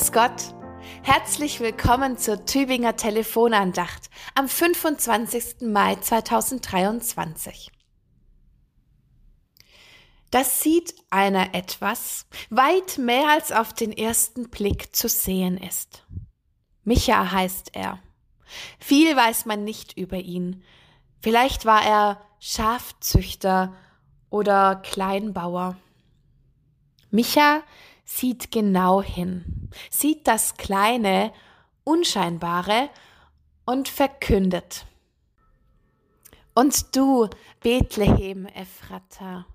Grüß Gott. Herzlich willkommen zur Tübinger Telefonandacht am 25. Mai 2023. Das sieht einer etwas weit mehr als auf den ersten Blick zu sehen ist. Micha heißt er. Viel weiß man nicht über ihn. Vielleicht war er Schafzüchter oder Kleinbauer. Micha sieht genau hin, sieht das Kleine, Unscheinbare und verkündet. Und du, Bethlehem Ephrata,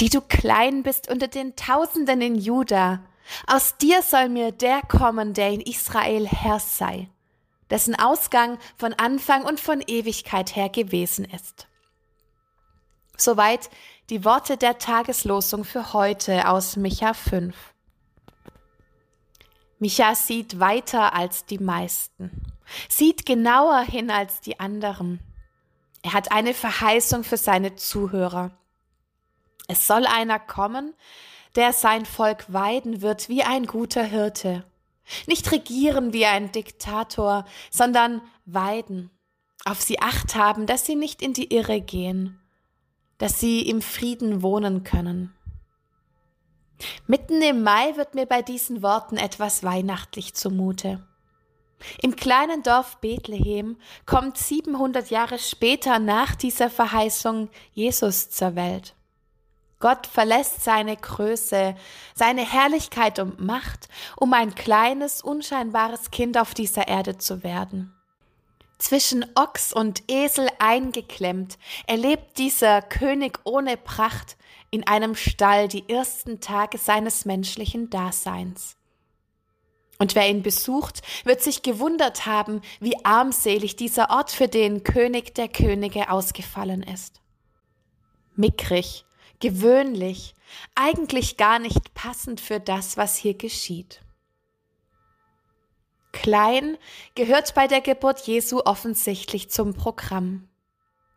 die du klein bist unter den Tausenden in Juda, aus dir soll mir der kommen, der in Israel Herr sei, dessen Ausgang von Anfang und von Ewigkeit her gewesen ist. Soweit die Worte der Tageslosung für heute aus Micha 5. Micha sieht weiter als die meisten, sieht genauer hin als die anderen. Er hat eine Verheißung für seine Zuhörer. Es soll einer kommen, der sein Volk weiden wird wie ein guter Hirte. Nicht regieren wie ein Diktator, sondern weiden, auf sie acht haben, dass sie nicht in die Irre gehen, dass sie im Frieden wohnen können. Mitten im Mai wird mir bei diesen Worten etwas weihnachtlich zumute. Im kleinen Dorf Bethlehem kommt 700 Jahre später nach dieser Verheißung Jesus zur Welt. Gott verlässt seine Größe, seine Herrlichkeit und Macht, um ein kleines, unscheinbares Kind auf dieser Erde zu werden. Zwischen Ochs und Esel eingeklemmt, erlebt dieser König ohne Pracht in einem Stall die ersten Tage seines menschlichen Daseins. Und wer ihn besucht, wird sich gewundert haben, wie armselig dieser Ort für den König der Könige ausgefallen ist. Mickrig, gewöhnlich, eigentlich gar nicht passend für das, was hier geschieht. Klein gehört bei der Geburt Jesu offensichtlich zum Programm.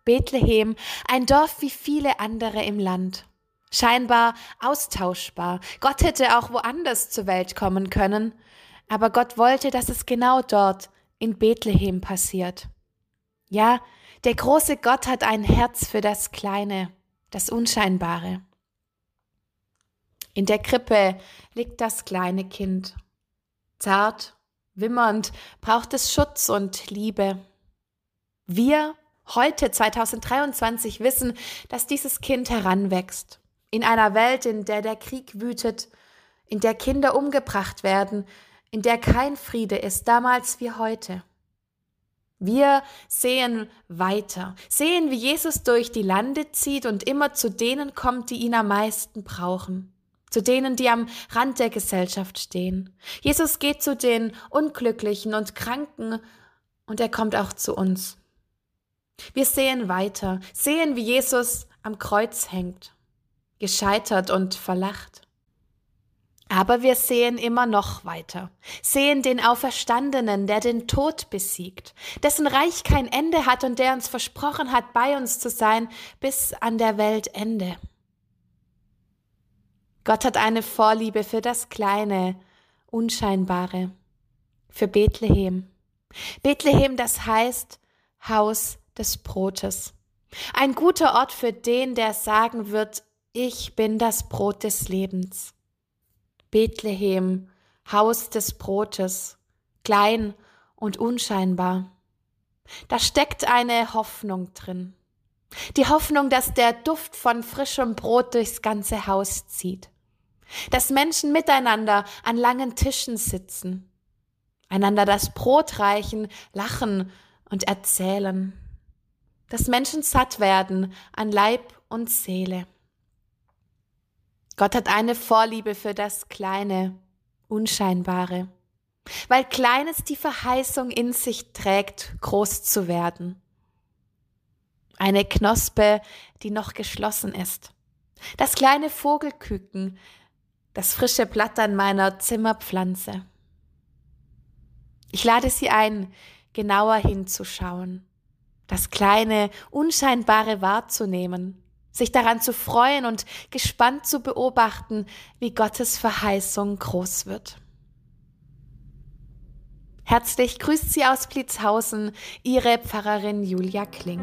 Bethlehem, ein Dorf wie viele andere im Land scheinbar austauschbar. Gott hätte auch woanders zur Welt kommen können, aber Gott wollte, dass es genau dort in Bethlehem passiert. Ja, der große Gott hat ein Herz für das Kleine, das Unscheinbare. In der Krippe liegt das kleine Kind. Zart, wimmernd, braucht es Schutz und Liebe. Wir heute 2023 wissen, dass dieses Kind heranwächst in einer Welt, in der der Krieg wütet, in der Kinder umgebracht werden, in der kein Friede ist, damals wie heute. Wir sehen weiter, sehen, wie Jesus durch die Lande zieht und immer zu denen kommt, die ihn am meisten brauchen, zu denen, die am Rand der Gesellschaft stehen. Jesus geht zu den Unglücklichen und Kranken und er kommt auch zu uns. Wir sehen weiter, sehen, wie Jesus am Kreuz hängt gescheitert und verlacht. Aber wir sehen immer noch weiter, sehen den Auferstandenen, der den Tod besiegt, dessen Reich kein Ende hat und der uns versprochen hat, bei uns zu sein bis an der Weltende. Gott hat eine Vorliebe für das Kleine, Unscheinbare, für Bethlehem. Bethlehem, das heißt Haus des Brotes. Ein guter Ort für den, der sagen wird, ich bin das Brot des Lebens. Bethlehem, Haus des Brotes, klein und unscheinbar. Da steckt eine Hoffnung drin. Die Hoffnung, dass der Duft von frischem Brot durchs ganze Haus zieht. Dass Menschen miteinander an langen Tischen sitzen, einander das Brot reichen, lachen und erzählen. Dass Menschen satt werden an Leib und Seele. Gott hat eine Vorliebe für das Kleine, Unscheinbare, weil Kleines die Verheißung in sich trägt, groß zu werden. Eine Knospe, die noch geschlossen ist. Das kleine Vogelküken, das frische Blatt an meiner Zimmerpflanze. Ich lade Sie ein, genauer hinzuschauen, das kleine, unscheinbare wahrzunehmen sich daran zu freuen und gespannt zu beobachten, wie Gottes Verheißung groß wird. Herzlich grüßt Sie aus Blitzhausen, Ihre Pfarrerin Julia Kling.